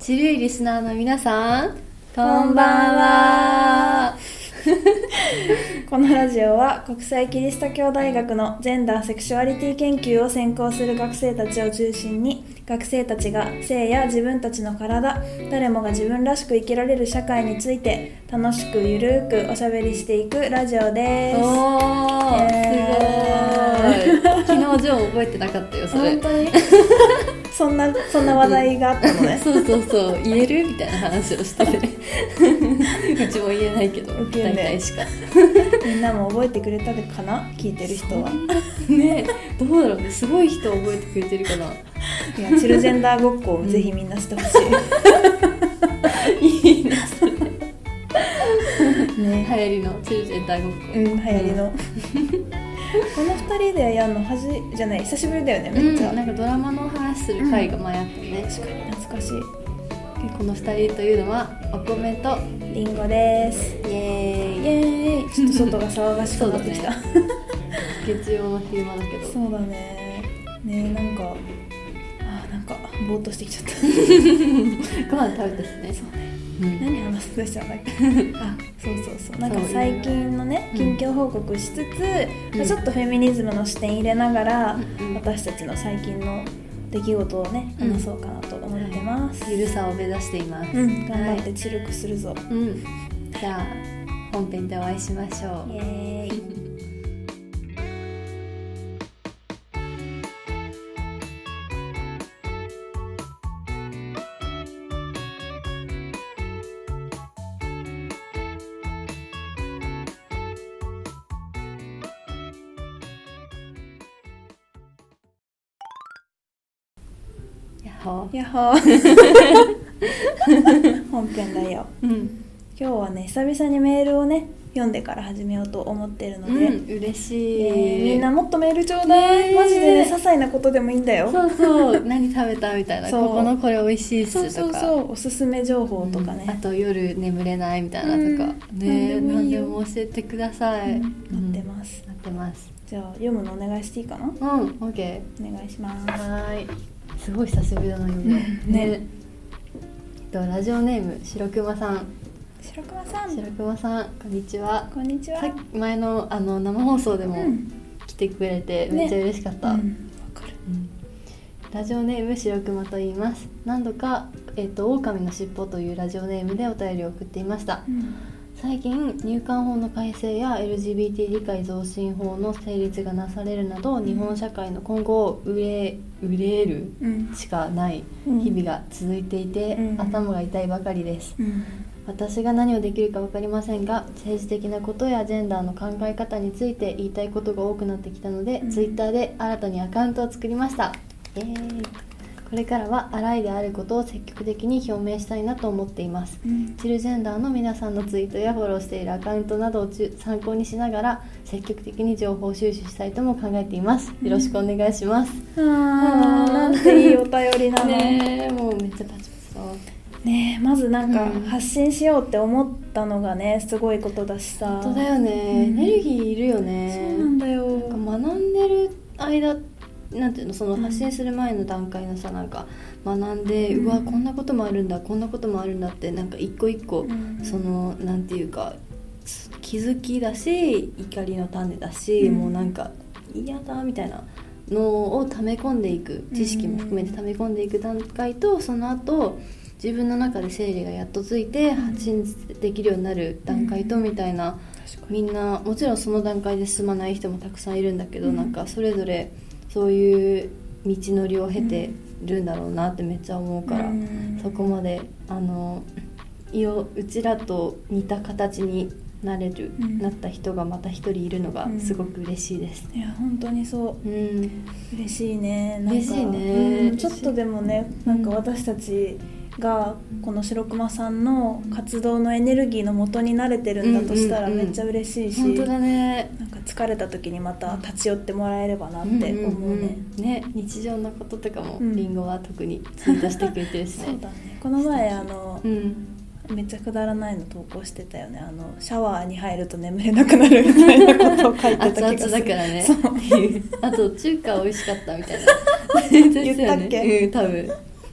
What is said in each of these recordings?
ちるいリスナーの皆さんこんばんは。このラジオは国際キリスト教大学のジェンダーセクシュアリティ研究を専攻する学生たちを中心に学生たちが性や自分たちの体誰もが自分らしく生きられる社会について楽しくゆるくおしゃべりしていくラジオです。おーイエすごい。昨日ジョー覚えてなかったよそれ。本当に？そんなそんな話題があったのね。そうそうそう。言えるみたいな話をしてて。うちも言えないけど大体しか。みんなも覚えてくれたかな？聞いてる人は。ねどうだろうね。すごい人覚えてくれてるかな。いやチルジェンダーごっこをぜひみんなしてほしい。いいねそれ。ね。流行りのチルジェンダーごっこ。うん流行りのこの二人でやるのはじじゃない。久しぶりだよねめっちゃ、うん、なんかドラマの話する回が前あったね、確かに懐かしい。でこの2人というのはお米とリンゴです。イエイーイ。エーイ。ちょっと外が騒がしくなってきた。そう月曜の昼間だけど。そうだね。ねなんかあなんかぼーっとしてきちゃった。ご飯食べたしね。そうね。うん何話すとした？っ けあそうそう。そうなんか最近のねうん。近況報告しつつ、うん。まあちょっとフェミニズムの視点入れながら、私たちの最近の出来事をねうん。話そうかなと思ってます、ゆるさを目指しています。うん、頑張っはい。てチルクするぞ、うん。じゃあ本編でお会いしましょう。イエーイやっほー。本編だよ。うん、今日はね久々にメールをね読んでから始めようと思ってるので、うん、嬉しい、えーみんなもっとメールちょうだい、ねー。マジでね些細なことでもいいんだよ。そうそう。何食べたみたいな。そう。ここのこれ美味しいっそうすとか。そうそうおすすめ情報とかね。うん。あ、と夜眠れないみたいなとか、うん。ね何何でも教えてください、うん。ってます、待ってます。じゃあ読むのお願いしていいかな？うんオッケお願いします。ーはーいすごい久しぶりだな読むのうん ね。えっとラジオネーム白熊さん。白熊さん。白熊さんこんにちは。こんにちは。さっき前のあの生放送でもうん。来てくれてね。めっちゃ嬉しかった、うん。わかるうん。ラジオネーム白熊と言います。何度か「えっと狼のしっぽ」というラジオネームでお便りを送っていました。うん最近入管法の改正や LGBT 理解増進法の成立がなされるなど日本社会の今後を憂えるうん。しかないうん。日々が続いていて、うん。頭が痛いばかりです。うん。私が何をできるか分かりませんが政治的なことやジェンダーの考え方について言いたいことが多くなってきたので、うん。Twitter で新たにアカウントを作りました。イエーイこれからはアライであることを積極的に表明したいなと思っています。うん。チルジェンダーの皆さんのツイートやフォローしているアカウントなどを参考にしながら積極的に情報収集したいとも考えています。よろしくお願いします、あーなんていいお便りなのねえもうめっちゃパチパチだねえまずなんかうん。発信しようって思ったのがねすごいことだしさ。本当だよね、うんエネルギーいるよねそうなんだよなんか学んでる間なんていうのそのうん発信する前の段階のさなんか学んで、ううんわこんなこともあるんだこんなこともあるんだってなんか一個一個、うん。そのなんていうか気づきだし怒りの種だし、うん。もうなんか嫌だみたいなのを溜め込んでいく知識も含めて溜め込んでいく段階とその後自分の中で整理がやっとついて発信できるようになる段階とみたいな、みんなもちろんその段階で進まない人もたくさんいるんだけど、うん。なんかそれぞれそういう道のりを経てるんだろうなってめっちゃ思うから、うん。そこまであのうちらと似た形になれる、うん。なった人がまた一人いるのがすごく嬉しいです。いや本当にそう。うん、嬉しいね。嬉しいね。うん。ちょっとでもねなんか私たちがこの白熊さんの活動のエネルギーの元になれてるんだとしたらうんうんうんめっちゃ嬉しいし、本当だね。なんか疲れた時にまた立ち寄ってもらえればなって思うね、んんん。ね日常のこととかもうん。りんごは特にツイートしてくれてるしね。そうだね。この前あの、うん。めっちゃくだらないの投稿してたよね。あのシャワーに入ると眠れなくなるみたいなことを書いてた気がする。だからね。あと中華美味しかったみたいな。言ったっけ？うん多分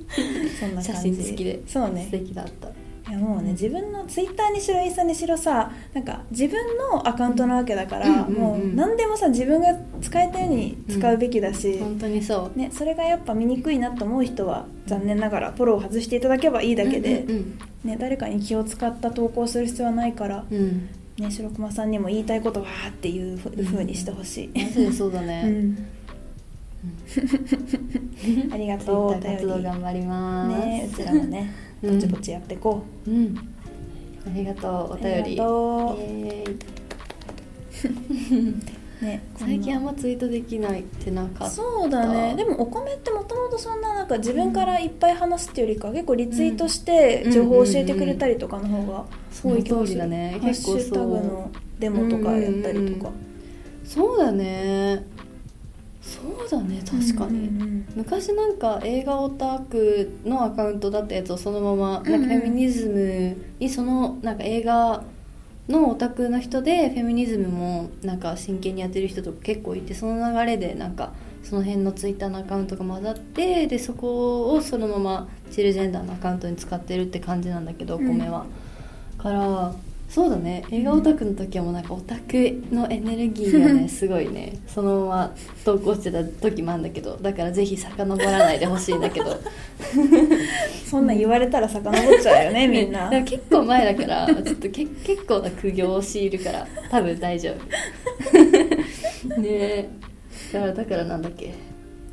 そんな写感じ。真付きで。素そうね。敵だった。いやもうね自分のツイッターにしろインスタにしろさなんか自分のアカウントなわけだから、うんうんうんうん。もう何でもさ自分が使えたように使うべきだし、本当にそう。ね、それがやっぱ見にくいなと思う人は残念ながらフォローを外していただけばいいだけで、うんね、誰かに気を使った投稿する必要はないから、うん、うんね、白熊さんにも言いたいことわーっていうふうにしてほしい、マジでそうだ うありがとう活動り頑張ります、ねうちらもねうん。ぼちぼちやっていこう。ん。ありがとうおう、便りね 最近あんまツイートできないってなかそうだね。でもお米ってもともとそんななんか自分からいっぱい話すっていうよりか結構リツイートしてうん。情報を教えてくれたりとかの方が多い気がする。その通りだねハッシュタグのデモとかやったりとか。そうだねそうだね確かに、うんうん。昔なんか映画オタクのアカウントだったやつをそのままなんかフェミニズムにそのなんか映画のオタクの人でフェミニズムもなんか真剣にやってる人とか結構いてその流れでなんかその辺のツイッターのアカウントが混ざってでそこをそのままチルジェンダーのアカウントに使ってるって感じなんだけどおうん。米は、からそうだね。映画オタクの時はもうなんかオタクのエネルギーがね すごいね。そのまま投稿してた時もあるんだけどだからぜひ遡らないでほしいんだけど。そんなん言われたら遡っちゃうよね みんな。でも結構前だからちょっとけ結構な苦行を強いるから多分大丈夫。ねえ。だからだからなんだっけ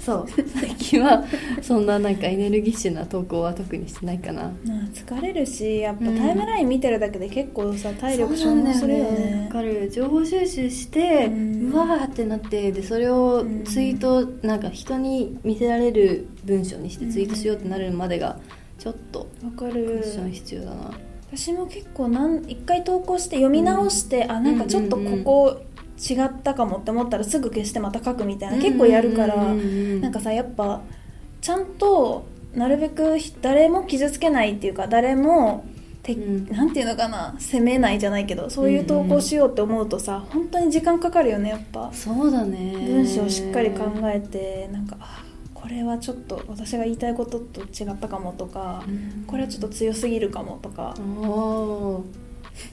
そう。最近はそんななんかエネルギッシュな投稿は特にしてないかな。疲れるしやっぱうん。タイムライン見てるだけで結構さ体力消耗するよね。わかる。情報収集して、ううんわーってなってでそれをツイート、なんか人に見せられる文章にしてツイートしようってなるまでがちょっとわかクるッション必要だな、私も結構なん一回投稿して読み直して、あなんかちょっとここ違ったかもって思ったらすぐ消してまた書くみたいな結構やるから、なんかさやっぱちゃんとなるべく誰も傷つけないっていうか誰もて、うん。なんていうのかな責めないじゃないけどそういう投稿しようって思うとさ本当に時間かかるよねやっぱ。そうだね。文章をしっかり考えてなんかあこれはちょっと私が言いたいことと違ったかもとか、うん。これはちょっと強すぎるかもとか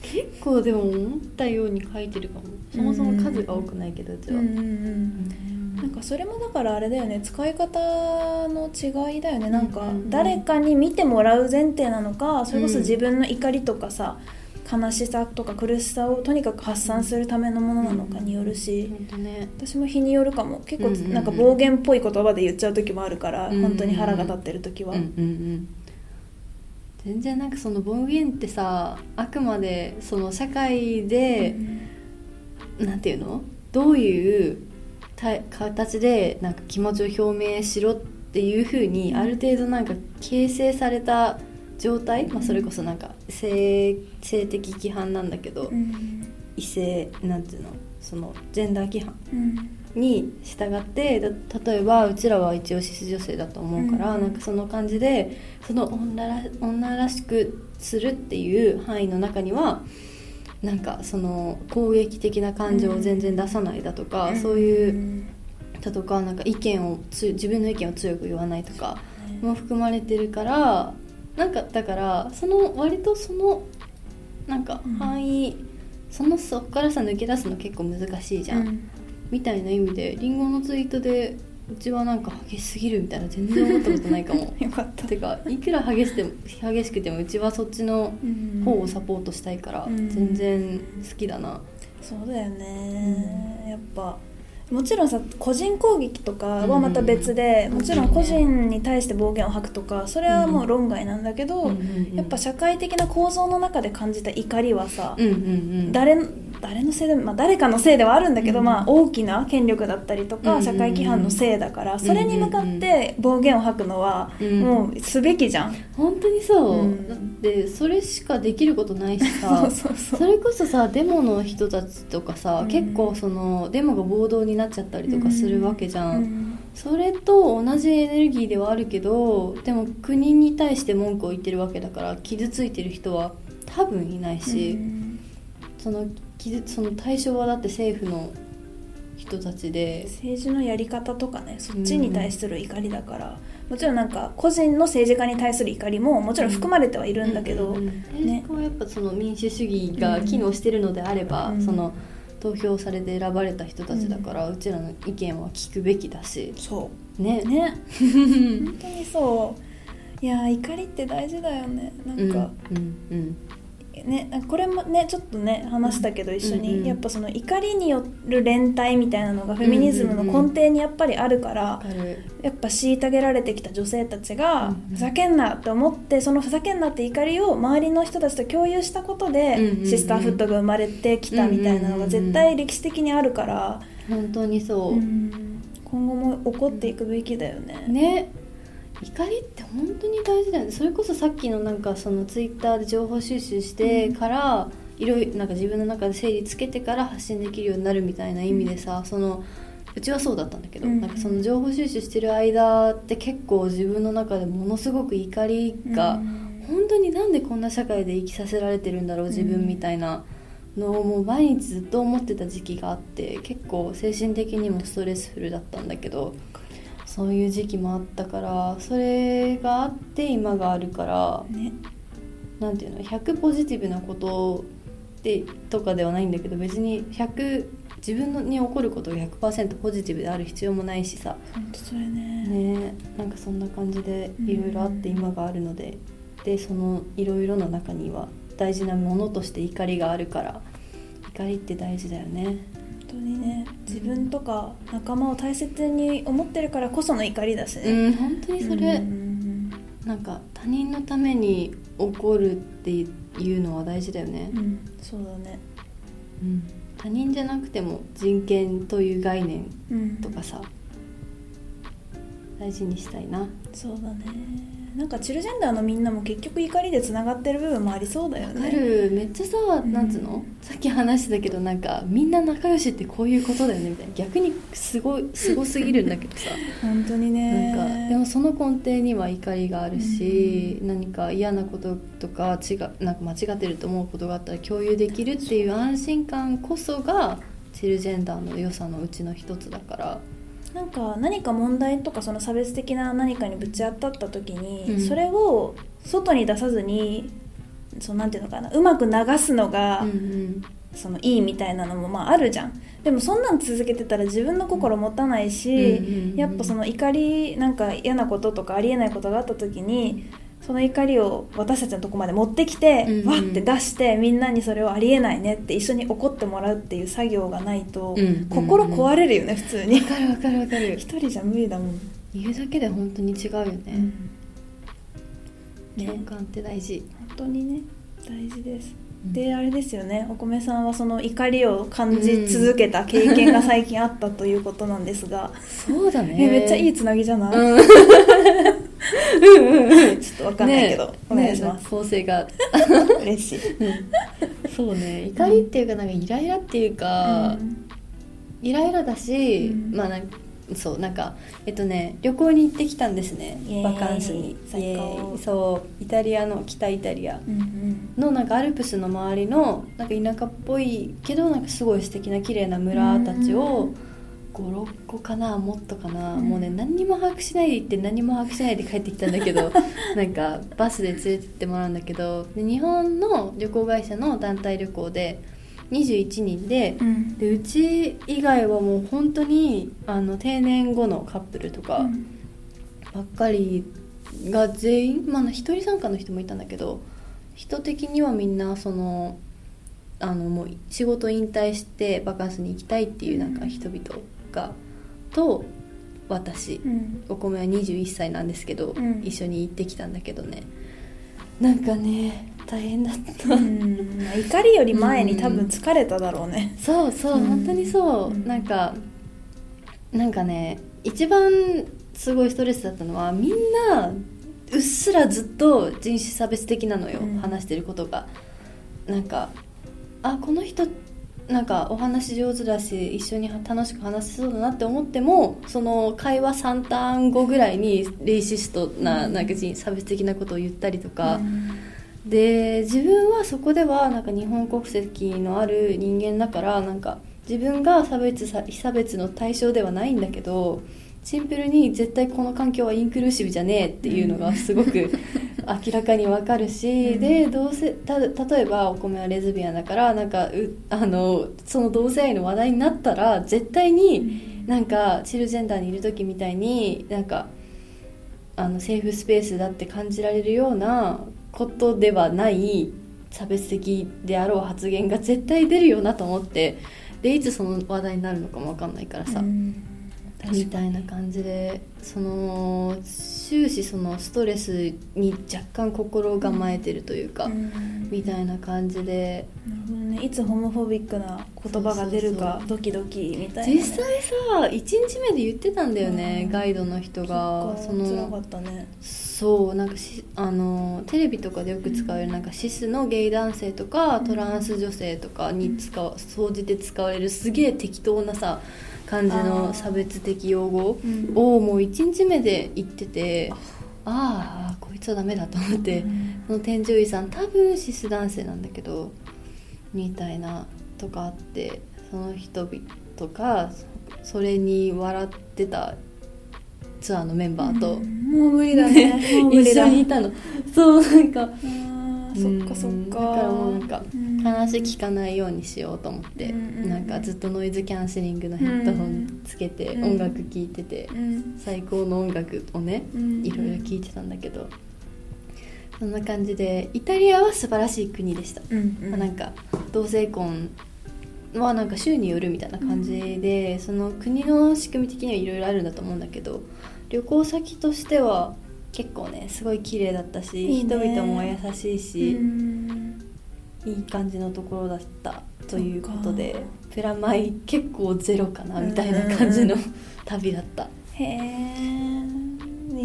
結構でも思ったように書いてるかも。そもそも数が多くないけどうちは、なんかそれもだからあれだよね。使い方の違いだよね。なんか誰かに見てもらう前提なのかそれこそ自分の怒りとかさ悲しさとか苦しさをとにかく発散するためのものなのかによるし。ね私も日によるかも。結構なんか暴言っぽい言葉で言っちゃう時もあるからうんうんうん。本当に腹が立ってる時は。うんうんうん全然なんかその暴言ってさあくまでその社会で、なんていうの？どういうた形でなんか気持ちを表明しろっていうふうにある程度なんか形成された状態、まあ、それこそなんか性性的規範なんだけど、うん。異性なんていうの？そのジェンダー規範。うんに従ってだ例えばうちらは一応シス女性だと思うから、うん。なんかその感じでその女ら女らしくするっていう範囲の中にはなんかその攻撃的な感情を全然出さないだとか、そういうだとかなんか意見をつ自分の意見を強く言わないとかも含まれてるからなんかだからその割とそのなんかうん。範囲、そのそこからさ抜け出すの結構難しいじゃん、うんみたいな意味でリンゴのツイートでうちはなんか激しすぎるみたいな全然思ったことないかも。よかった。てかいくら激しても激しくてもうちはそっちの方をサポートしたいから、うん。全然好きだな、そうだよね、やっぱもちろんさ個人攻撃とかはまた別で、うん。もちろん個人に対して暴言を吐くとかそれはもう論外なんだけど、やっぱ社会的な構造の中で感じた怒りはさ、誰誰のせいでも、まあ、誰かのせいではあるんだけど、うん。まあ、大きな権力だったりとか、うん社会規範のせいだからそれに向かって暴言を吐くのは、うん。もうすべきじゃん、本当にそう、うん。だってそれしかできることないしさ それこそさデモの人たちとかさ、うん。結構そのデモが暴動になっちゃったりとかするわけじゃん、うん。それと同じエネルギーではあるけどでも国に対して文句を言ってるわけだから傷ついてる人は多分いないし、うん。その傷その対象はだって政府の人たちで。政治のやり方とかねそっちに対する怒りだから、もちろんなんか個人の政治家に対する怒りももちろん含まれてはいるんだけど、うんうんうん。ね。政治家はやっぱその民主主義が機能してるのであれば、うん。その投票されて選ばれた人たちだから、うちらの意見は聞くべきだし。そねう。ね。本当にそう。いやー怒りって大事だよね。なんか、うんうんねこれもねちょっとね話したけど一緒に、うんうん。やっぱその怒りによる連帯みたいなのがフェミニズムの根底にやっぱりあるから、わかる。やっぱ虐げられてきた女性たちが、うんうん。ふざけんなって思ってそのふざけんなって怒りを周りの人たちと共有したことで、うんうんうん。シスターフットが生まれてきたみたいなのが絶対歴史的にあるから、本当にそう、うん。今後も起こっていくべきだよね。ね怒りって本当に大事だよね。それこそさっきのなんかそのツイッターで情報収集してから、いろいろなんか自分の中で整理つけてから発信できるようになるみたいな意味でさ、そのうちはそうだったんだけど、うん。なんかその情報収集してる間って結構自分の中でものすごく怒りが、うん。本当になんでこんな社会で生きさせられてるんだろう自分みたいなのをもう毎日ずっと思ってた時期があって結構精神的にもストレスフルだったんだけどそういう時期もあったからそれがあって今があるからね。なんていうの100ポジティブなことでとかではないんだけど別に100自分のに起こることが100%ポジティブである必要もないしさ。本当それね。ね。なんかそんな感じでいろいろあって今があるので、でそのいろいろの中には大事なものとして怒りがあるから。怒りって大事だよね。本当にね自分とか仲間を大切に思ってるからこその怒りだしうね、ん本当にそれ、うん。なんか他人のために怒るっていうのは大事だよね、うんそうだね。うん。他人じゃなくても人権という概念うん。とかさ大事にしたいな。そうだねなんかチルジェンダーのみんなも結局怒りでつながってる部分もありそうだよわねかる。めっちゃさ、んなんつうの？さっき話してたけどなんかみんな仲良しってこういうことだよねみたいな。逆にすごいすごすぎるんだけどさ。本当にね。なんかでもその根底には怒りがあるし、何か嫌なこととか違うなんか間違ってると思うことがあったら共有できるっていう安心感こそがチルジェンダーの良さのうちの一つだからなんか何か問題とかその差別的な何かにぶち当たった時に、うん。それを外に出さずにそうなんていうのかなうまく流すのが、うんうん。そのいいみたいなのもまああるじゃん。でもそんなん続けてたら自分の心持たないし、やっぱその怒りなんか嫌なこととかありえないことがあった時にその怒りを私たちのとこまで持ってきて、うんうん。わって出してみんなにそれをありえないねって一緒に怒ってもらうっていう作業がないと、うんうんうん。心壊れるよね普通に。わかるわかるわかる。一人じゃ無理だもん、言うだけで本当に違うよね、ね。共感って大事。本当にね大事です、うんであれですよね。お米さんはその怒りを感じ続けた経験が最近あったということなんですが、そうだね。えめっちゃいいつなぎじゃない、うん。ちょっとわかんないけど、ねお願いします、ね構成が。嬉しい、そうね。怒りっていうかなんかイライラっていうか、イライラだし、うん。まあなんそうなんかえっとね旅行に行ってきたんですね。バカンスに。最高。そうイタリアの北イタリア。のなんかアルプスの周りのなんか田舎っぽいけどなんかすごい素敵な綺麗な村たちを56個かなもっとかな、うん。もうね何にも把握しないで行って何も把握しないで帰ってきたんだけど なんかバスで連れてってもらうんだけどで日本の旅行会社の団体旅行で21人でうん。でうち以外はもう本当にあの定年後のカップルとかばっかりが全員まあ一人参加の人もいたんだけど人的にはみんなそのあのもう仕事引退してバカンスに行きたいっていうなんか人々がと私うん。お米は21歳なんですけど、うん。一緒に行ってきたんだけどね。なんかね大変だった、怒りより前に多分疲れただろうね、そうそう、うん。本当にそう、うん。なんかなんかね一番すごいストレスだったのはみんなうっすらずっと人種差別的なのよ、うん。話してることが。なんかあこの人なんかお話上手だし一緒に楽しく話せそうだなって思ってもその会話3ターン後ぐらいにレイシストななんか人差別的なことを言ったりとか、で自分はそこではなんか日本国籍のある人間だからなんか自分が差別さ差別の対象ではないんだけどシンプルに絶対この環境はインクルーシブじゃねえっていうのがすごく明らかにわかるし、うん。でどうせた例えばお米はレズビアンだからなんかうあのその同性愛の話題になったら絶対になんかチルジェンダーにいる時みたいになんかあのセーフスペースだって感じられるようなことではない差別的であろう発言が絶対出るよなと思ってでいつその話題になるのかも分かんないからさ、うん。みたいな感じでその終始そのストレスに若干心を構えてるというか、うん。みたいな感じでねいつホモフォビックな言葉が出るかドキドキみたいなね、実際さ1日目で言ってたんだよね、うん。ガイドの人が。そそっか辛かのったね。そうなんかしあのテレビとかでよく使われるなん。かシスのゲイ男性とかトランス女性とかに使う総じて使われるすげえ適当なさ感じあのー。差別的用語うん。をもう1日目で言っててああこいつはダメだと思って、その添乗員さん多分シス男性なんだけどみたいなとかあってその人々とかそそれに笑ってたツアーのメンバーと、うん。もう無理だね。一だ。緒にいたの。そうなんか。そっかそっうんか。だからもうなんかうん。話聞かないようにしようと思って、うんなんかずっとノイズキャンセリングのヘッドホンつけてうん。音楽聴いてて、うん。最高の音楽をねうんいろいろ聴いてたんだけどそんな感じでイタリアは素晴らしい国でした、うんうん。まあなんか同性婚はなんか州によるみたいな感じで、その国の仕組み的にはいろいろあるんだと思うんだけど旅行先としては結構ねすごい綺麗だったしいいね。人々も優しいし、うん。いい感じのところだったということでプラマイ結構ゼロかなみたいな感じの旅だった。へえ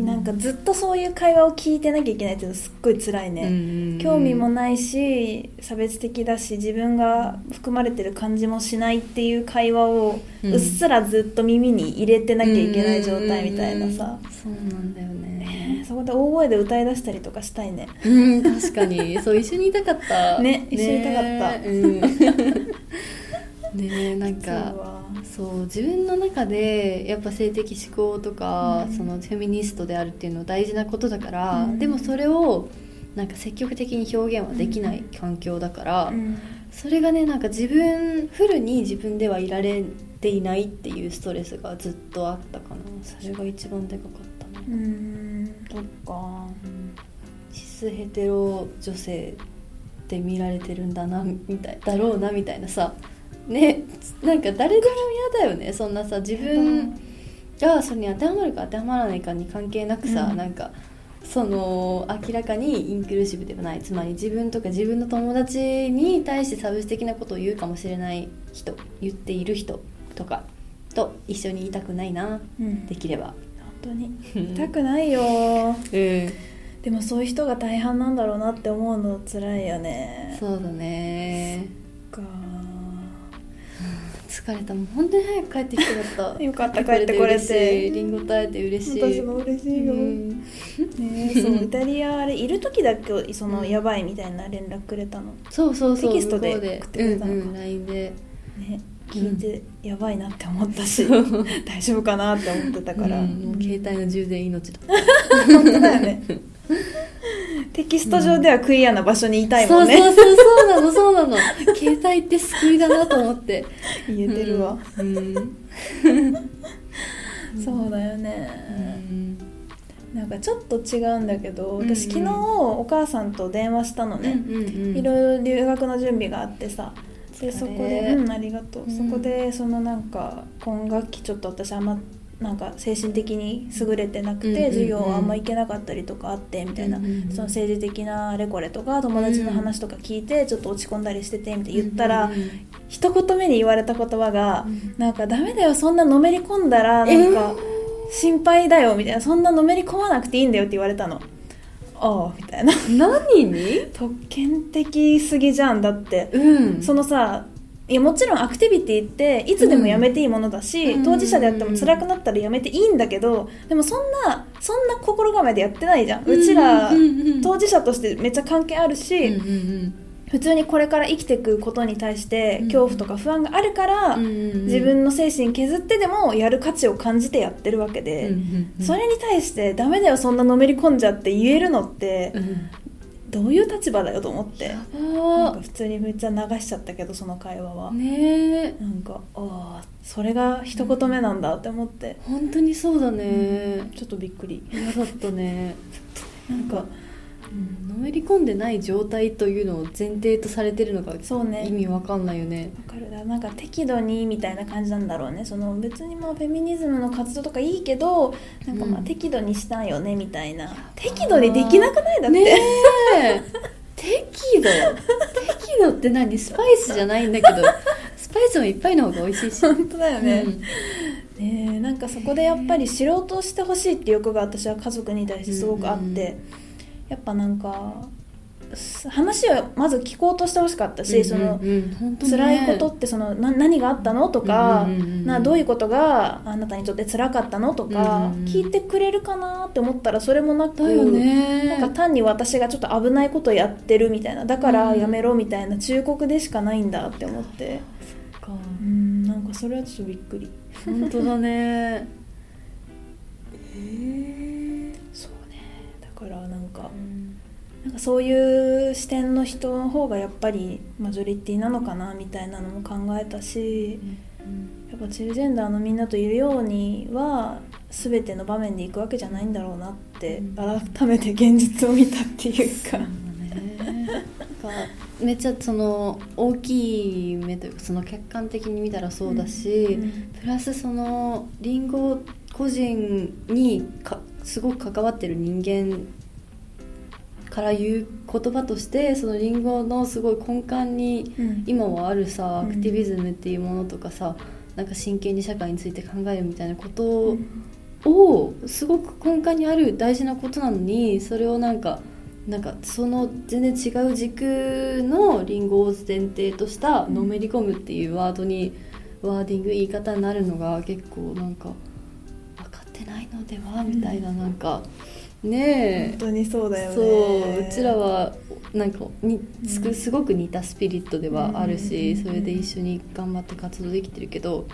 なんかずっとそういう会話を聞いてなきゃいけないっていうのすっごい辛いね、興味もないし差別的だし自分が含まれてる感じもしないっていう会話をうっすらずっと耳に入れてなきゃいけない状態みたいなさ。うんそうなんだよね。そこで大声で歌い出したりとかしたいね。うん確かに。そう 一緒にいたかった。ね一緒にいたかった。ねうんねなんかわそう自分の中でやっぱ性的思考とか、うん。そのフェミニストであるっていうのは大事なことだから、うん。でもそれをなんか積極的に表現はできない環境だから、うん。それがねなんか自分フルに自分ではいられていないっていうストレスがずっとあったかな。それが一番でかかったうね、ん。そっか。シスヘテロ女性って見られてるんだなみたいだろうなみたいなさねなんか誰でも嫌だよねそんなさ自分がそれに当てはまるか当てはまらないかに関係なくさ、うん。なんかその明らかにインクルーシブではないつまり自分とか自分の友達に対して差別的なことを言うかもしれない人言っている人とかと一緒にいたくないなうん。できれば。本当に。うん。痛くないよ。うん。でもそういう人が大半なんだろうなって思うの辛いよね。そうだね。か疲れた。もう本当に早く帰ってきてよかった。よかった帰ってこれて。嬉しい。リンゴと会えて嬉しい。私も嬉しいよ、うん。ねえそうイタリアあれいる時だけそのうん。やばいみたいな連絡くれたの、そうそうそう。テキストで送ってくれたのか？うんうん、LINE で。ね聞いてやばいなって思ったし、そう。大丈夫かなって思ってたから、うんもう携帯の充電命だ 本当だよねテキスト上ではクリアな場所にいたいもんね、そうそうそうそうなのそうなの。携帯って救いだなと思って。言えてるわ、うん、うん。そうだようね、ん。なんかちょっと違うんだけどうんうん。私昨日お母さんと電話したのね、うんうんいろいろ留学の準備があってさ。でそこでうんありがとう、うんそこでそのなんか今学期ちょっと私あんまなんか精神的に優れてなくて、授業あんま行けなかったりとかあってみたいな、その政治的なあれこれとか友達の話とか聞いてちょっと落ち込んだりしててみたいな言ったら、一言目に言われた言葉が、うんなんかダメだよそんなのめり込んだらなんか心配だよみたいなそんなのめり込まなくていいんだよって言われたの。ああみたいな。何に？特権的すぎじゃんだって。うん。そのさいやもちろんアクティビティっていつでもやめていいものだし、うん当事者であっても辛くなったらやめていいんだけどでもそんなそんな心構えでやってないじゃん、うちら、当事者としてめっちゃ関係あるし、普通にこれから生きていくことに対して恐怖とか不安があるから、自分の精神削ってでもやる価値を感じてやってるわけで、それに対してダメだよそんなのめり込んじゃって言えるのってうんどういう立場だよと思って。なんか普通にめっちゃ流しちゃったけどその会話は、ねえ。なんかああそれが一言目なんだって思って、本当にそうだね。ちょっとびっくり。嫌だったね。なんかのめり込んでない状態というのを前提とされてるのがそうね。意味わかんないよね。わかるな。なんか適度にみたいな感じなんだろうね。その別にまあフェミニズムの活動とかいいけどなんかまあうん。適度にしたいよねみたいな、適度にできなくない？だって、ね。え適度。適度って何？スパイスじゃないんだけど。スパイスもいっぱいの方が美味しいし。本当だよね,、うん。ねえなんかそこでやっぱり知ろうとしてほしいっていう欲が私は家族に対してすごくあって、やっぱなんかす話をまず聞こうとしてほしかったし、そのうんうん。本当ね。辛いことってそのな何があったのとか、うんうんうんうん。などういうことがあなたにとって辛かったのとか、うんうんうん。聞いてくれるかなって思ったらそれもなくね。なんか単に私がちょっと危ないことやってるみたいなだからやめろみたいな忠告でしかないんだって思って。か。うんなんかそれはちょっとびっくり。本当だね。そうね。だからか。なんかそういう視点の人の方がやっぱりマジョリティなのかなみたいなのも考えたしやっぱチルジェンダーのみんなといるようには全ての場面で行くわけじゃないんだろうなってうん改めて現実を見たっていうか。そうんかめっちゃその大きい目というかその客観的に見たらそうだし、プラスそのリンゴ個人にかすごく関わってる人間から言う言葉としてそのリンゴのすごい根幹にうん。今はあるさうん。アクティビズムっていうものとかさなんか真剣に社会について考えるみたいなことをすごく根幹にある大事なことなのにそれをなんかなんかその全然違う軸のリンゴを前提としたのめり込むっていうワードにワーディング言い方になるのが結構なんか分かってないのでは？みたいななんかねえ。本当にそうだよね。そううちらはなんかにすすごく似たスピリットではあるし、うんそれで一緒に頑張って活動できてるけど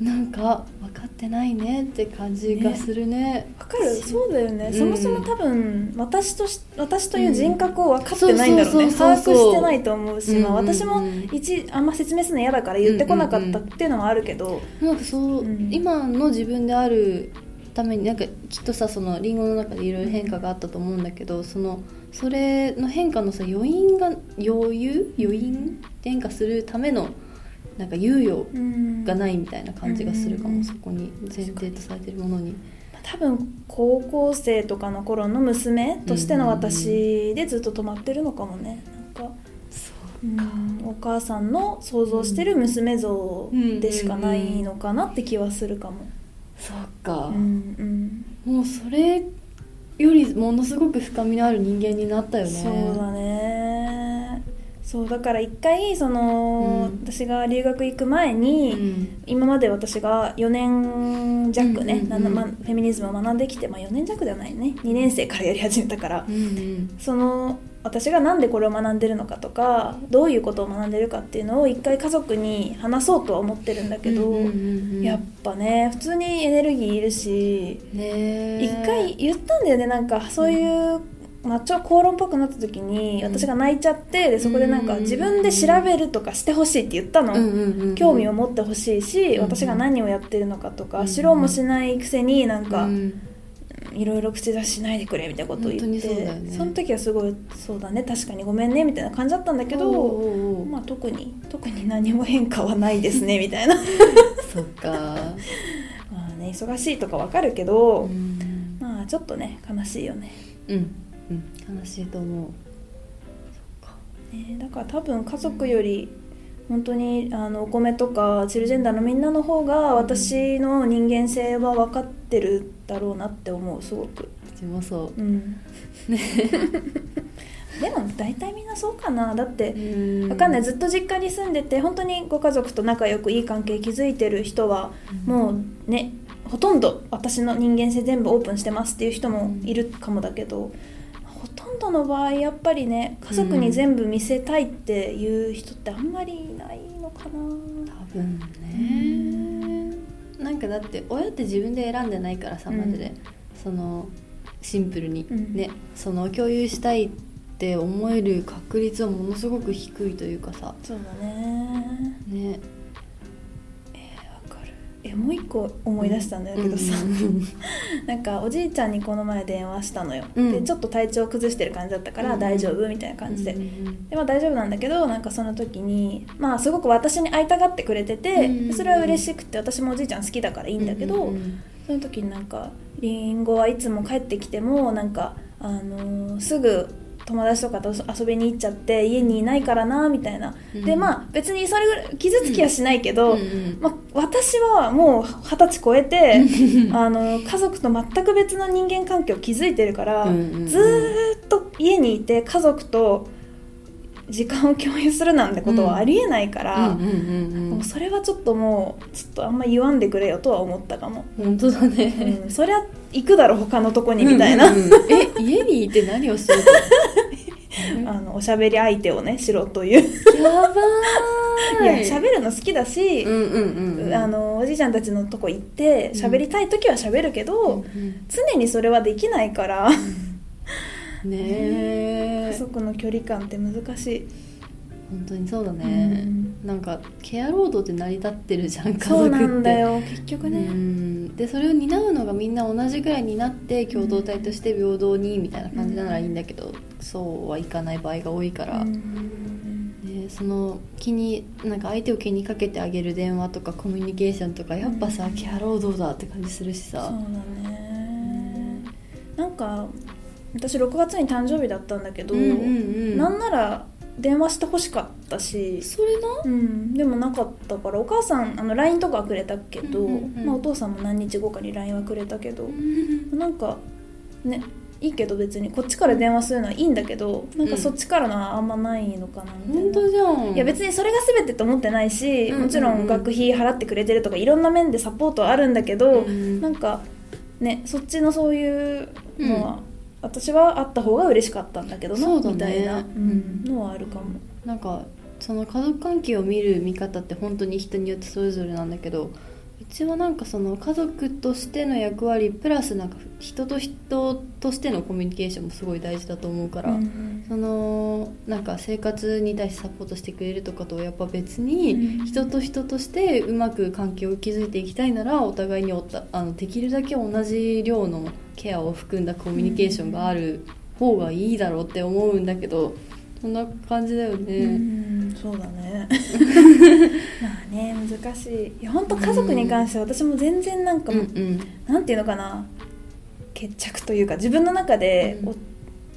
なんか分かってないねって感じがするね。わかる。そうだよね、うん。そもそも多分私とし私という人格を分かってないんだろうね。把握してないと思うし、私も一あんま説明するの嫌だから言ってこなかったっていうのはあるけど、なんかそう、うん。今の自分であるためになんかきっとさそのリンゴの中でいろいろ変化があったと思うんだけどそのそれの変化のさ余韻が余裕？余韻？変化するためのなんか猶予うん。がないみたいな感じがするかも、うん。そこに前提とされてるものに。多分高校生とかの頃の娘としての私でずっと止まってるのかもね。なんか、うん、お母さんの想像してる娘像でしかないのかなって気はするかも、そうか、うんうん。もうそれよりものすごく深みのある人間になったよね。そうだね。そうだから一回その、うん。私が留学行く前に、うん。今まで私が4年弱ね、うんうんうん。フェミニズムを学んできて、まあ、4年弱ではないね。2年生からやり始めたから、うんうん。その私がなんでこれを学んでるのかとかどういうことを学んでるかっていうのを一回家族に話そうとは思ってるんだけど、うんうんうんうんやっぱね普通にエネルギーいるし一回言ったんだよねなんかそういう、まあ、ちょ口論っぽくなった時にうん。私が泣いちゃってでそこでなんかうん自分で調べるとかしてほしいって言ったの、うんうんうんうん興味を持ってほしいし、うん私が何をやってるのかとか、うん。知ろうもしないくせになんか、うんいろいろ口出ししないでくれみたいなことを言ってそね。の時はすごいそうだね確かにごめんねみたいな感じだったんだけど、まあ、特に特に何も変化はないですね みたいな。そっか、まあね忙しいとかわかるけど、うん。まあちょっとね悲しいよね。うんうん。悲しいと思う。ねだから多分家族より本当にあのお米とかチルジェンダーのみんなの方が私の人間性は分かってるだろうなって思うすごく。もそう。ん。でも大体みんなそうかな。だってうわかんない。ずっと実家に住んでて本当にご家族と仲良くいい関係築いてる人はもうねほとんど私の人間性全部オープンしてますっていう人もいるかもだけどほとんどの場合やっぱりね家族に全部見せたいっていう人ってあんまりいないのかな、多分ね。なんかだって親って自分で選んでないからさうんマジで、そのシンプルに、うん。ね。その共有したいって思える確率はものすごく低いというかさ。そうだね。ねえもう一個思い出したんだけどさ、うん なんかおじいちゃんにこの前電話したのよ、うん。でちょっと体調崩してる感じだったからうん大丈夫みたいな感じで、でまあ、大丈夫なんだけどなんかその時にまあすごく私に会いたがってくれてて、うんそれは嬉しくて私もおじいちゃん好きだからいいんだけど、その時になんか「りんごはいつも帰ってきてもなんか、あのーすぐ友達とかと遊びに行っちゃって家にいないからな」みたいな、うん。でまあ別にそれぐらい傷つきはしないけど、うんうん。まあ、私はもう二十歳超えて あの家族と全く別の人間関係を築いてるから、うんうんうん。ずーっと家にいて家族と時間を共有するなんてことはありえないから、うんうんうんもうそれはちょっともうちょっとあんま言わんでくれよとは思ったかも、本当だね、うん、そりゃ行くだろ他のとこにみたいな、うんうんうん。え家にいて何をするあのおしゃべり相手をねしろという。のやばい。い喋るの好きだし、うんうんうんうんあのおじいちゃんたちのとこ行って喋りたい時は喋るけど、うんうん。常にそれはできないから、ねえ家族の距離感って難しい本当にそうだね、なんかケア労働って成り立ってるじゃん家族って。そうなんだよ。結局うね、ん。でそれを担うのがみんな同じぐらいになって共同体として平等にみたいな感じならいいんだけど、そうはいかない場合が多いから、うん。でその気になんか相手を気にかけてあげる電話とかコミュニケーションとかやっぱさ、うん。ケア労働だって感じするしそうさだね。なんか私6月に誕生日だったんだけど、うんうんうん。なんなら電話してほしかったし、それな？うん、でもなかったからお母さんあの LINE とかはくれたけど、うんうんうん。まあ、お父さんも何日後かに LINE はくれたけど、なんかねいいけど別にこっちから電話するのはいいんだけどなんかそっちからのはあんまないのかなみたいな、本当じゃん。いや別にそれが全てと思ってないし、うんうんうん。もちろん学費払ってくれてるとかいろんな面でサポートはあるんだけど、うん。なんかねそっちのそういうのは、私はあった方が嬉しかったんだけどな、ね。みたいな、ううん。ん、のはあるかも。なんかその家族関係を見る見方って本当に人によってそれぞれなんだけどうちはなんかその家族としての役割プラスなんか人と人としてのコミュニケーションもすごい大事だと思うから、うんそのなんか生活に対してサポートしてくれるとかとはやっぱ別にうん。人と人としてうまく関係を築いていきたいならお互いにおたあのできるだけ同じ量のケアを含んだコミュニケーションがある方がいいだろうって思うんだけどそんな感じだよね。うん。そうだね。まあね難しい。いや本当家族に関しては私も全然なんかもう、うんうん。なんていうのかな。決着というか自分の中で、うん。お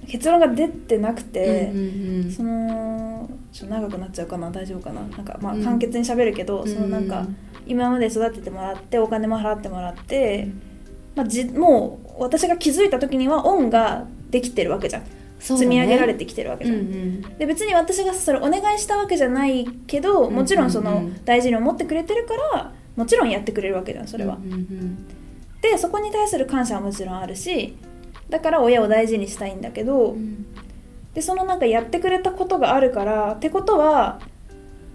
結論が出てなくて、うんうんうん。そのちょっと長くなっちゃうかな大丈夫かな。なんかまあうん。簡潔にしゃべるけど、そのなんかうん今まで育ててもらってお金も払ってもらって、まあ、じもう私が気づいた時には恩ができてるわけじゃん、積み上げられてきてるわけうんじゃん、うんで別に私がそれお願いしたわけじゃないけどもちろんそのうんうんうん大事に思ってくれてるからもちろんやってくれるわけじゃんそれは、うんうん。でそこに対する感謝はもちろんあるしだから親を大事にしたいんだけど、うん。でそのなんかやってくれたことがあるからってことは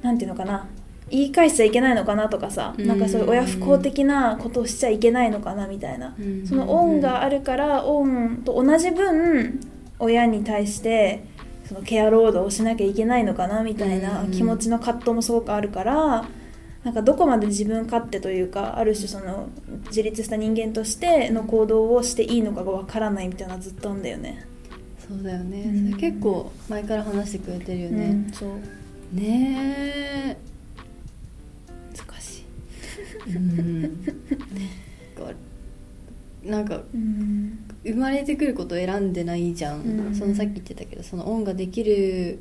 なんていうのかな言い返しちゃいけないのかなとかさ、うん。なんかそういう親不孝的なことをしちゃいけないのかなみたいな、うん。その恩があるから恩と同じ分親に対してそのケア労働をしなきゃいけないのかなみたいなうん。気持ちの葛藤もすごくあるからなんかどこまで自分勝手というかある種その自立した人間としての行動をしていいのかがわからないみたいなのずっとあんだよね。そうだよね、うん。それ結構前から話してくれてるようね、んそう。ね難しい。えうん。なんかうん。生まれてくることを選んでないじゃん。そのさっき言ってたけどその恩ができる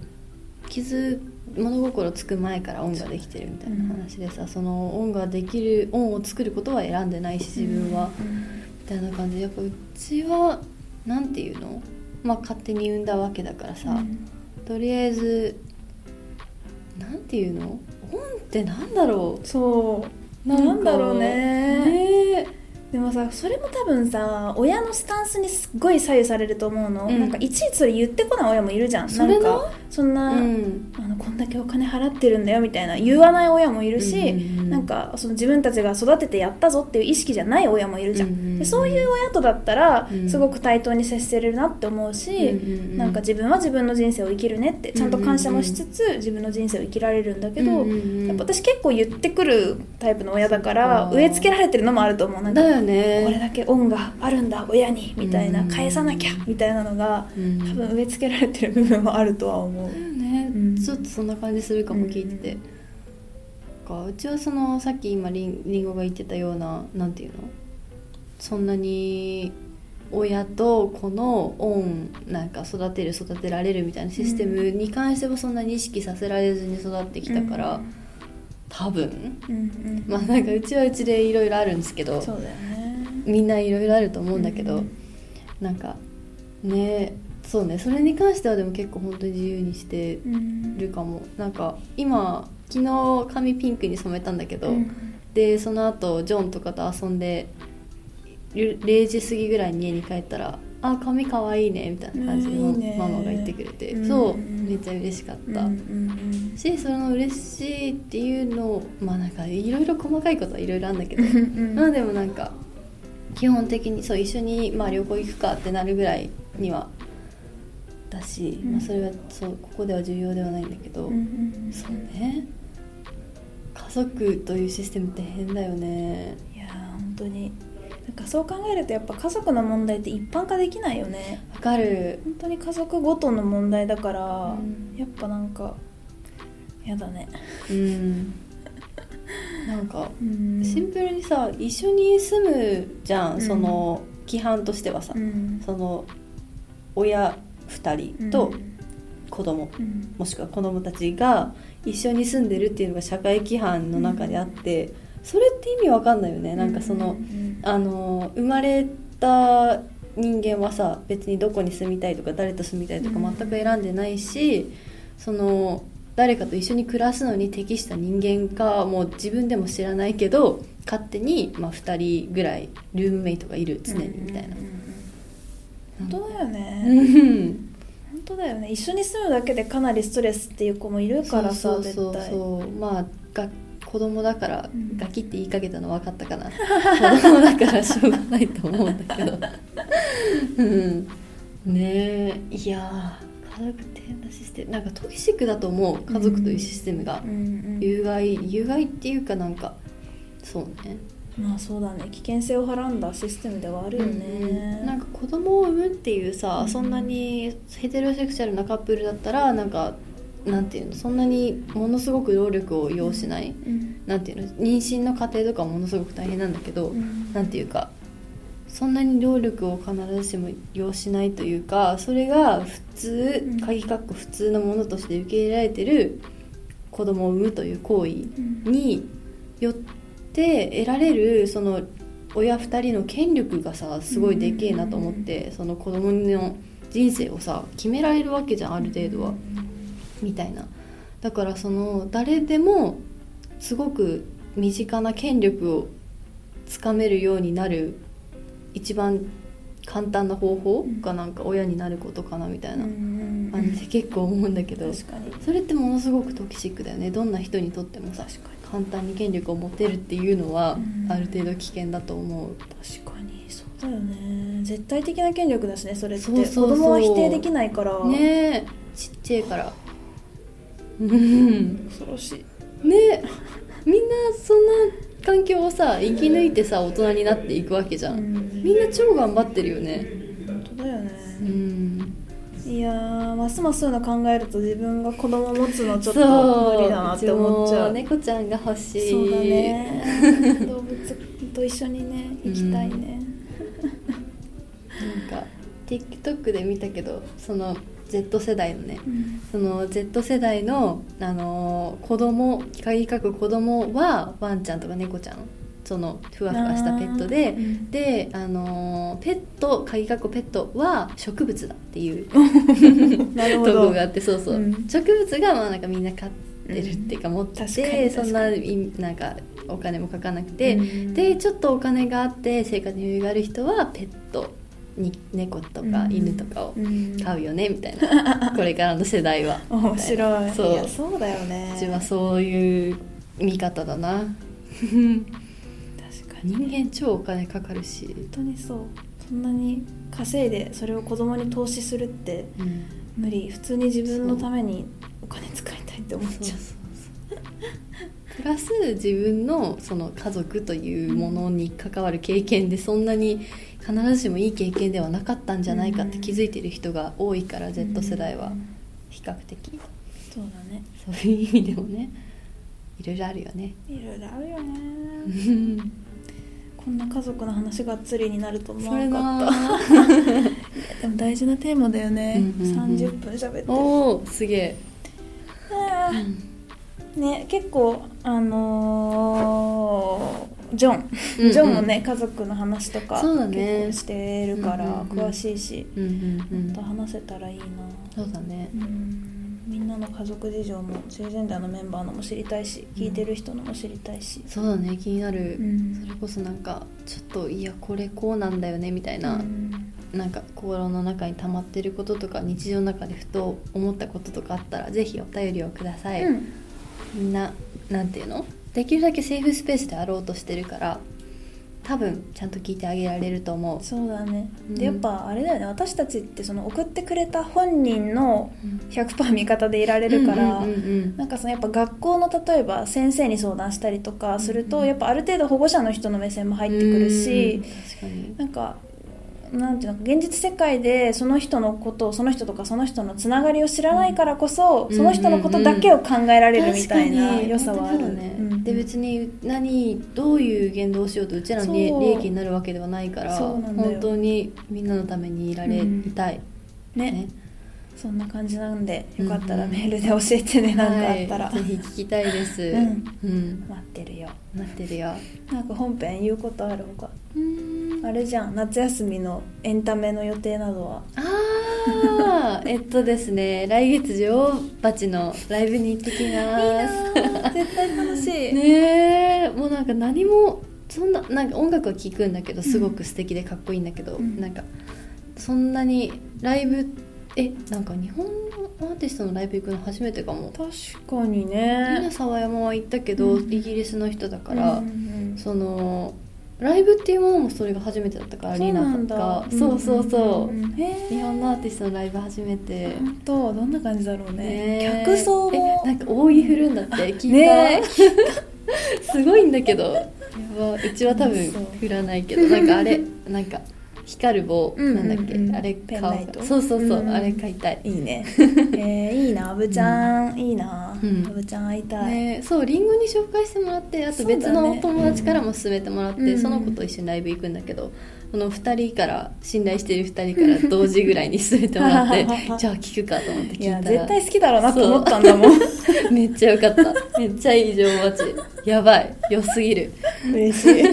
傷物心つく前から恩ができてるみたいな話でさ、その恩ができる恩を作ることは選んでないし自分は、みたいな感じでやっぱうちはなんていうの？まあ勝手に産んだわけだからさ、とりあえずなんていうの？恩ってなんだろそう。うかなんだろうね。ねえでもさそれも多分さ親のスタンスにすっごい左右されると思うの、うん。なんかいちいちそれ言ってこない親もいるじゃん。それななんかそんな、うん。あのこんだけお金払ってるんだよみたいな言わない親もいるし、うんうんうんなんかその自分たちが育ててやったぞっていう意識じゃない親もいるじゃん、うんうんうん。でそういう親とだったらうん。すごく対等に接せれるなって思うし、うんうんうんなんか自分は自分の人生を生きるねってちゃんと感謝もしつつ自分の人生を生きられるんだけど、やっぱ私結構言ってくるタイプの親だから植え付けられてるのもあると思う。なんかね。これだけ恩があるんだ親にみたいなうん。返さなきゃみたいなのがうん。多分植え付けられてる部分はあるとは思うだ。よね、うん。ちょっとそんな感じするかも聞いてて、かうちはそのさっき今りんりんごが言ってたようななんていうの？そんなに親と子の恩なんか育てる育てられるみたいなシステムに関してはそんなに意識させられずに育ってきたから、うん。多分。うんうん。まあなんかうちはうちでいろいろあるんですけどそうだよねみんないろいろあると思うんだけど、うん。なんかねそうねそれに関してはでも結構本当に自由にしてうん。るかも。なんか今昨日髪ピンクに染めたんだけど、うん。でその後ジョンとかと遊んで0時過ぎぐらいに家に帰ったら「あ髪かわいいね」みたいな感じでママが言ってくれて、うんそうめっちゃ嬉しかった、うんうんしその嬉しいっていうのをまあなんかいろいろ細かいことはいろいろあるんだけど、うん。まあでもなんか基本的にそう一緒に、まあ、旅行行くかってなるぐらいにはだし、うん。まあ、それはそうここでは重要ではないんだけど、うんうんそうね。家族というシステムって変だよね。いやー本当に。なんかそう考えるとやっぱ家族の問題って一般化できないよね。わかる。本当に家族ごとの問題だから、うん。やっぱなんかやだね。うんなんかうん。シンプルにさ一緒に住むじゃん、うん。その規範としてはさ、うん。その親2人と子供、うん。もしくは子供たちが一緒に住んでるっていうのが社会規範の中であって、それって意味わかんないよね。なんかその、うん。あの生まれた人間はさ別にどこに住みたいとか誰と住みたいとかうん全く選んでないし、その誰かと一緒に暮らすのに適した人間かもう自分でも知らないけど勝手に、まあ、2人ぐらいルームメイトがいる常にみたいな。本当だよね、うん。本当だよね。一緒に住むだけでかなりストレスっていう子もいるからさそうそうそうまあが子供だから、うん。ガキって言いかけたの分かったかな。子供だからしょうがないと思うんだけど。うん。ねえ。いやー家族って変なシステムなんかトキシックだと思う家族というシステムが。う、んうん有害有害っていうかなんかそうね。まあそうだね。危険性をはらんだシステムではあるよね、うんなんか子供を産むっていうさ、うんそんなにヘテロセクシャルなカップルだったらなんかなんていうのそんなにものすごく労力を要しない、うんなんていうの妊娠の過程とかものすごく大変なんだけど、うん。なんていうかそんなに労力を必ずしも要しないというかそれが普通うん。鍵括弧普通のものとして受け入れられてる子供を産むという行為うんによって得られるその親2人の権力がさすごいでけえなと思って、その子供の人生をさ決められるわけじゃんある程度は、みたいな。だからその誰でもすごく身近な権力をつかめるようになる一番簡単な方法がなんか親になることかなみたいなうん感じで結構思うんだけどそれってものすごくトキシックだよね。どんな人にとってもさ簡単に権力を持てるっていうのはうん。ある程度危険だと思う。確かに。そうだよね。絶対的な権力だしねそれって。そうそう子供は否定できないから。ねえ。ちっちゃいから。うん。恐ろしい。ねみんなそんな環境をさ生き抜いてさ大人になっていくわけじゃん、うん。みんな超頑張ってるよね。本当だよね。うん。いやーますますそういうの考えると自分が子供持つのちょっと無理だなって思っちゃう。猫ちゃんが欲しい。そうだね。動物と一緒にね行きたいね、なんか TikTok で見たけどその Z 世代のねうん。その Z 世代の、あのー子供鍵かく子供はワンちゃんとか猫ちゃんそのふわふわしたペットで、うん。で、あのーペット鍵かっこペットは植物だっていう とこどがあってそうそう、うん。植物がまあなんかみんな飼っってるっていうか持っててに。そんないなんかお金もかかなくて、うん。でちょっとお金があって生活に余裕がある人はペットに猫とかうん。犬とかをうん。飼うよねみたいな、これからの世代は。面白い。そう。いやそうだよね。うちはそういう見方だな。確かに。人間超お金かかるし、本当にそう。そんなに稼いでそれを子供に投資するって無理。普通に自分のためにお金使いたいって思っちゃう。プラス自分のその家族というものに関わる経験でそんなに必ずしもいい経験ではなかったんじゃないかって気づいてる人が多いから Z 世代は。比較的。そうだね。そういう意味でもね。いろいろあるよね。いろいろあるようね。ん こんな家族の話がっつりになると思わなかなったでも大事なテーマだよね、うんうんうん30分喋って。るおおすげえ、ね結構あのージョン、うんうん。ジョンもね家族の話とかそうだね。結構してるから詳しいし、うんうんうん。また話せたらいいな。そうだね。うん。みんなの家族事情も性ジェンダーのメンバーのも知りたいし聞いてる人のも知りたいし、そうだね気になる、うん。それこそなんかちょっといやこれこうなんだよねみたいな、うん。なんか心の中に溜まってることとか日常の中でふと思ったこととかあったらぜひお便りをください、うん。みんななんていうの？できるだけセーフスペースであろうとしてるから多分ちゃんと聞いてあげられると思う。そうだね、うん。でやっぱあれだよね。私たちってその送ってくれた本人の100%味方でいられるから、うんうんうんなんかそのやっぱ学校の例えば先生に相談したりとかすると、うんやっぱある程度保護者の人の目線も入ってくるし、うん。確かに。なんかなんていうの現実世界でその人のことをその人とかその人のつながりを知らないからこそ、うんその人のことだけを考えられるみたいな良さはあるね、うん。で別に何どういう言動をしようとうちらの利益になるわけではないから本当にみんなのためにいられたい、ね。ねそんな感じなんでよかったらうんメールで教えてね、なんかあったら、はい、ぜひ聞きたいです。うん。うん、待ってるよ。待ってるよ。なんか本編言うことあるほか？うん。あれじゃん夏休みのエンタメの予定などは？あー。えっとですね来月女王蜂のライブに行ってきます。絶対楽しい。ねえ。もうなんか何もそんななんか音楽は聴くんだけどすごく素敵でかっこいいんだけど、うん。なんかそんなにライブえなんか日本のアーティストのライブ行くの初めてかも。確かにみんねな沢山は行ったけど、うん。イギリスの人だから、うんうんそのライブっていうものもそれが初めてだったからそうリナなんだがそうそうそう、んんんへ日本のアーティストのライブ初めて、本当どんな感じだろうね。ね客層も。えなんか扇振るんだって聞いた、ね すごいんだけど。やば。うちは多分振らないけど。なんかあれなんか光る棒、うんうんうん。なんだっけ？あれペンライト？そうそうそう、うん。あれ買いたい。いいね。えー、いいなアブちゃん、いいなうん。アブちゃん会いたい、ね、そうリンゴに紹介してもらってあと別の友達からも勧めてもらって、うん。その子と一緒にライブ行くんだけどこの2人から信頼してる2人から同時ぐらいに勧めてもらって じゃあ聞くかと思って聞いたら。絶対好きだろうなと思ったんだもん。めっちゃよかった。めっちゃいい情報値やばい。良すぎる。嬉しい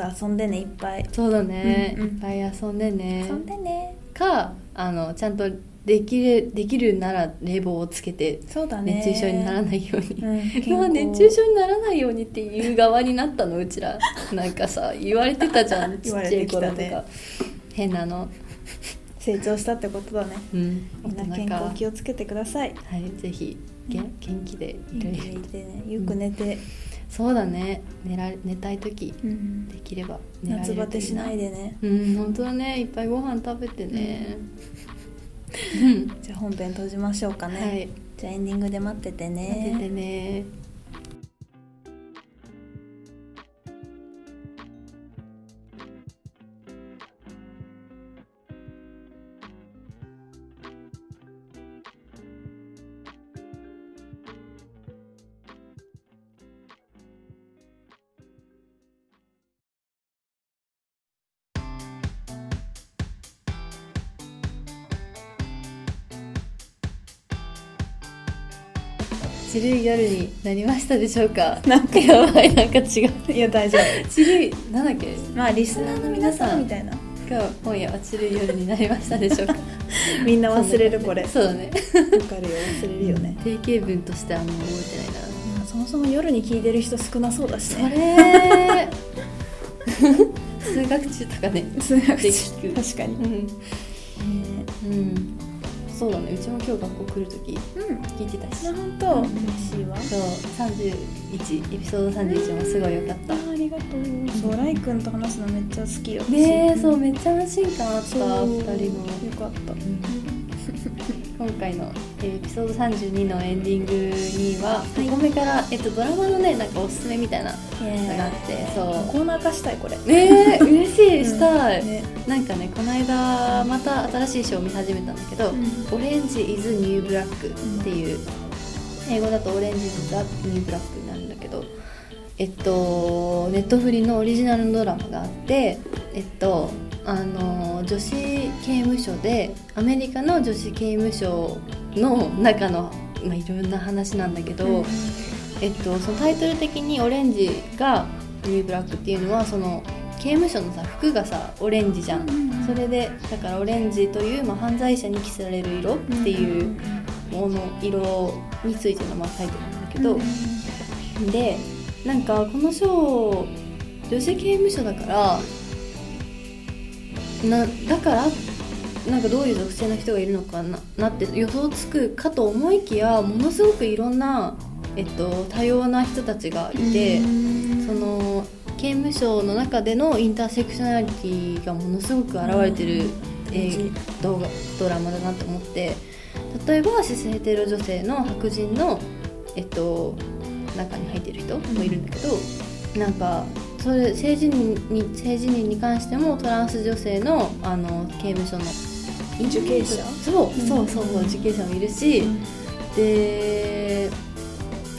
遊んでねいっぱい。そうだね、うんうん。いっぱい遊んでね。遊んでね。かあのちゃんとできるできるなら冷房をつけてそうだね。熱中症にならないように、うんまあ熱中症にならないようにっていう側になったの？うちら。なんかさ言われてたじゃん。ちっちゃい頃とか、変なの。成長したってことだね。うん。みんな健康気をつけてください。はいぜひ元気でい元られる気でいてね。よく寝て、そうだね。寝られ寝たい時。うん。できれば寝られる夏バテしないででね。うん本当だね。いっぱいご飯食べてね。うん。じゃあ本編閉じましょうかね、はい。じゃあエンディングで待っててね。待っててねちるい夜になりましたでしょうか？なんかやばいなんか違う。いや大丈夫。ちるいなんだっけ？まあリスナーの皆さん。みたいな今日今夜落ちる夜になりましたでしょうか？みんな忘れるこれ。わそうだね。かるよ忘れるよね、定型文としてあんま覚えてないな。まあそもそも夜に聞いてる人少なそうだしそねれ数 学中とかね。数学で聞く。確かに、うん、えうん、そうだね。うちも今日学校来る時聞いてたし。な本当？嬉しいわ。そう。31エピソード31もすごい良かった。あありがとう。そうライ君と話すのめっちゃ好きよ。ねえそうめめっちゃ安心感あったそう。2人もよかった、今回のえーエピソード32のエンディングには5個目から、えっと、ドラマのねなんかおすすめみたいなのがあってそう。コーナー化したいこれ。ねえ嬉しいしたい、ね。なんかねこの間また新しいショーを見始めたんだけど「うん。オレンジ・イズ・ニュー・ブラック」っていう英語だと「オレンジ・イズ・ザ・ニュー・ブラック」なんだけどえっとネットフリのオリジナルのドラマがあってえっとあの女子刑務所でアメリカの女子刑務所の中の、まあ、いろんな話なんだけど、うんえっと、そのタイトル的にオレンジがニューブラックっていうのはその刑務所のさ服がさオレンジじゃん、うんそれでだからオレンジという、まあ、犯罪者に着せられる色っていうもの色についての、まあ、タイトルなんだけど、でなんかこのショー女子刑務所だからなだからなんかどういう属性の人がいるのかななって予想つくかと思いきやものすごくいろんな、えっと、多様な人たちがいて、その刑務所の中でのインターセクショナリティがものすごく現れてる、えー動画ドラマだなと思って例えばシスヘテロ女性の白人の、えっと、中に入ってる人もいるんだけど、なんかそれ性自認に性自認に関してもトランス女性のあの刑務所の受刑者？そううんそうそうそう受刑者もいるし、で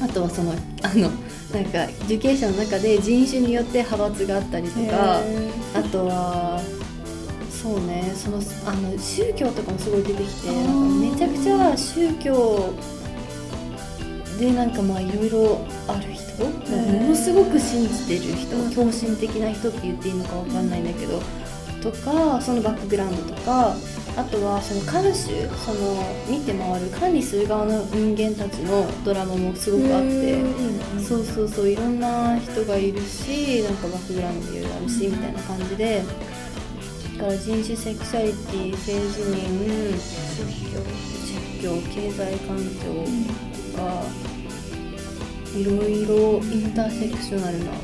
あとはその あのなんか受刑者の中で人種によって派閥があったりとかあとはそうねそのあの宗教とかもすごい出てきてあー。なんかめちゃくちゃ宗教でなんかまあいろいろある人？ー。ものすごく信じてる人？うん。狂信的な人って言っていいのかわかんないんだけどとかそのバックグラウンドとかあとはその監修その見て回る管理する側の人間たちのドラマもすごくあって。そうそうそういろんな人がいるしなんかバックグラウンドもいろいろあるしみたいな感じでだから人種セクシャリティ性自認宗教宗教経済環境とかいろいろインターセクショナルなもの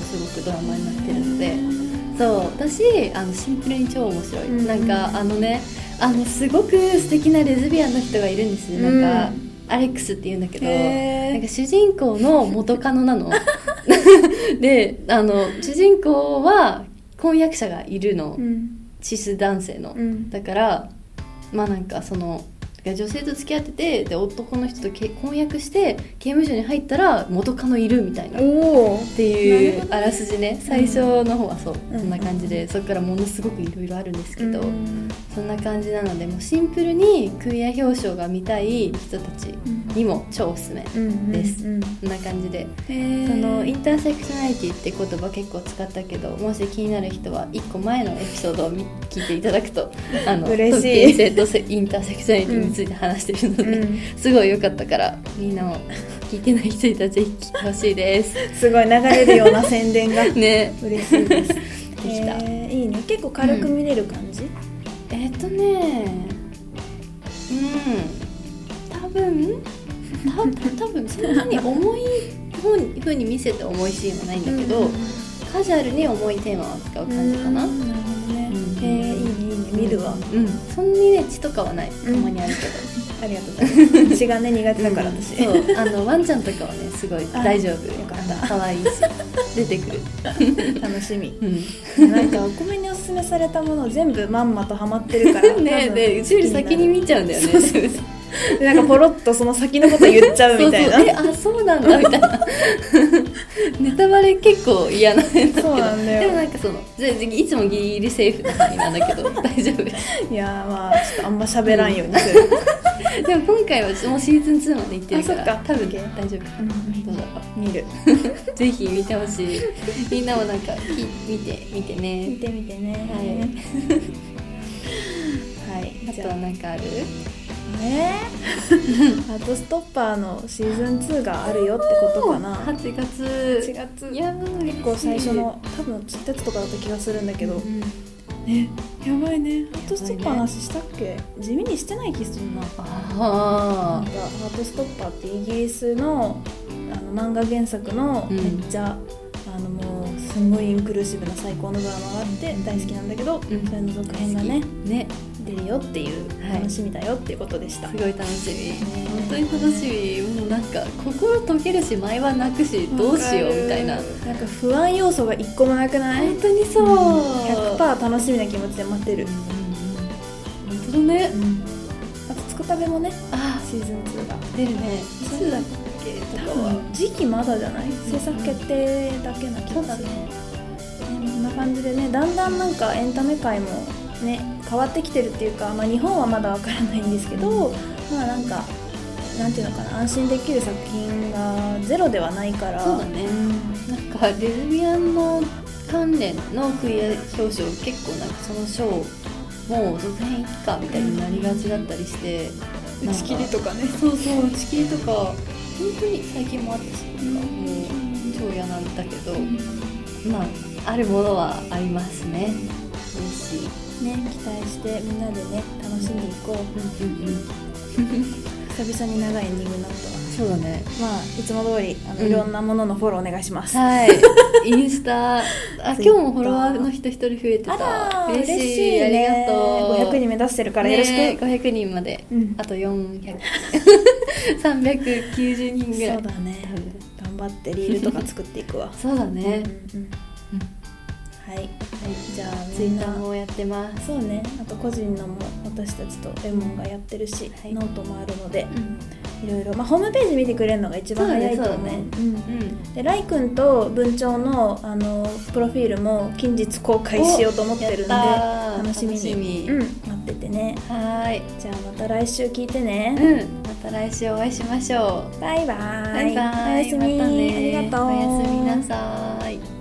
すごくドラマになってるのでそう私あのシンプルに超面白い、うん。なんかあのねあのすごく素敵なレズビアンの人がいるんですよ。なんか、うんアレックスっていうんだけどなんか主人公の元カノなの。であの主人公は婚約者がいるの、うん。シス男性の、うん。だからまあなんかその女性と付き合っててで男の人とけ婚約して刑務所に入ったら元カノいるみたいな。っていうあらすじね。最初の方はそう、うん。そんな感じでそこからものすごくいろいろあるんですけど、うん。そんな感じなのでもうシンプルにクイア表彰が見たい人たちにも超おすすめ、ですうんそんな感じで。そのインターセクショナリティって言葉結構使ったけどもし気になる人は1個前のエピソードを見聞いていただくとあの嬉しい。性とセインターセクショナリティについて話してるので、うん。すごい良かったからみんなも聞いてない人いたらぜひ聞いてほしいです。すごい流れるような宣伝が ね。嬉しいです。できた。へーいいね。結構軽く見れる感じ、えっ、とねうん。多分た多分 そんなに重いふうに見せて重いシーンはないんだけど、カジュアルに重いテーマを扱う感じかな、うんえいいねいいね見るわ、うん。そんなにね血とかはない。たまにあるけど、ありがとうございます。血がね苦手だから私、そう。あのワンちゃんとかはねすごいあ。大丈夫。よかった。可愛いし出てくる。楽しみ。うん。なんかお米におすすめされたもの全部まんまとハマってるから ねでうちより先に見ちゃうんだよね。で なんかポロッとその先のこと言っちゃうみたいな。そうそう。えあそうなんだみたいな。ネタバレ結構嫌なんだけど。そうなんだよ。でもなんかそのぜいつもギリギリセーフな範囲なんだけど 大丈夫。いやーまあちょっとあんま喋らんようにする、でも今回はもうシーズン2まで行ってるからあそっか。多分大丈夫。どうだろ見る。うぜひ見てほしい。みんなもなんかき見て見て見ねてみてね。はい、あとはなんかある？ねハートストッパーのシーズン2があるよってことかな。8月。4月。いやー結構最初の多分つったやつとかだった気がするんだけど。うんねやばいね。ハートストッパーの話したっけ？地味にしてない気するな。なんハートストッパーってイギリスのあの漫画原作のうん。めっちゃ、あのもうすんごいインクルーシブな最高のドラマがあって大好きなんだけど、ん。それの続編がね。ーね出るよっていうはい楽しみだよっていうことでした、すごい楽しみ。本当に楽しみ。もうなんか心溶けるし前は泣くしどうしようみたいな。なんか不安要素が一個もなくない？本当にそう。100%楽しみな気持ちで待ってる、本当だね。あとつくたべもねあシーズン2が。出るね。いつだっけ？と多か時期まだじゃない？制作決定だけな気がする、ねね。こんな感じでねだんだんなんかエンタメ界もね変わってきてるっていうか、まあ、日本はまだわからないんですけどまあなんかなんていうのかな安心できる作品がゼロではないから。そうだね。なんかレズビアンの関連のクイア表彰結構なんかその賞もう続編いっかみたいになりがちだったりして。打ち切りとかね。そうそう打ち切りとか本当に最近もあったしなんかもう超嫌なんだけど、まああるものはありますね。嬉しいね期待してみんなでね楽しんでいこう。うんうんうん。久々に長いエンディングになったわ。そうだね。まあいつも通りあの、うん。いろんなもののフォローお願いします。はい。インスタ。あ今日もフォロワーの人一人増えてた。嬉しい。ね。ありがとう。500人目指してるからよろしく、ね、500人まで、うん。あと400 390人ぐらい。そうだね。頑張ってリールとか作っていくわ。そうだね、うんうん。はいじゃあツイッターもやってます。そうね。あと個人のも私たちとレモンがやってるし、はい。ノートもあるのでうん。いろいろ、まあ、ホームページ見てくれるのが一番早いと思う。そうだね。うん。うん。でライ君と文鳥のあのプロフィールも近日公開しようと思ってるんで楽しみに。うん、待っててね。はーい。じゃあまた来週聞いてね、うん。また来週お会いしましょう。バイバイ。バイバイ。おやすみ、まありがとう。おやすみなさーい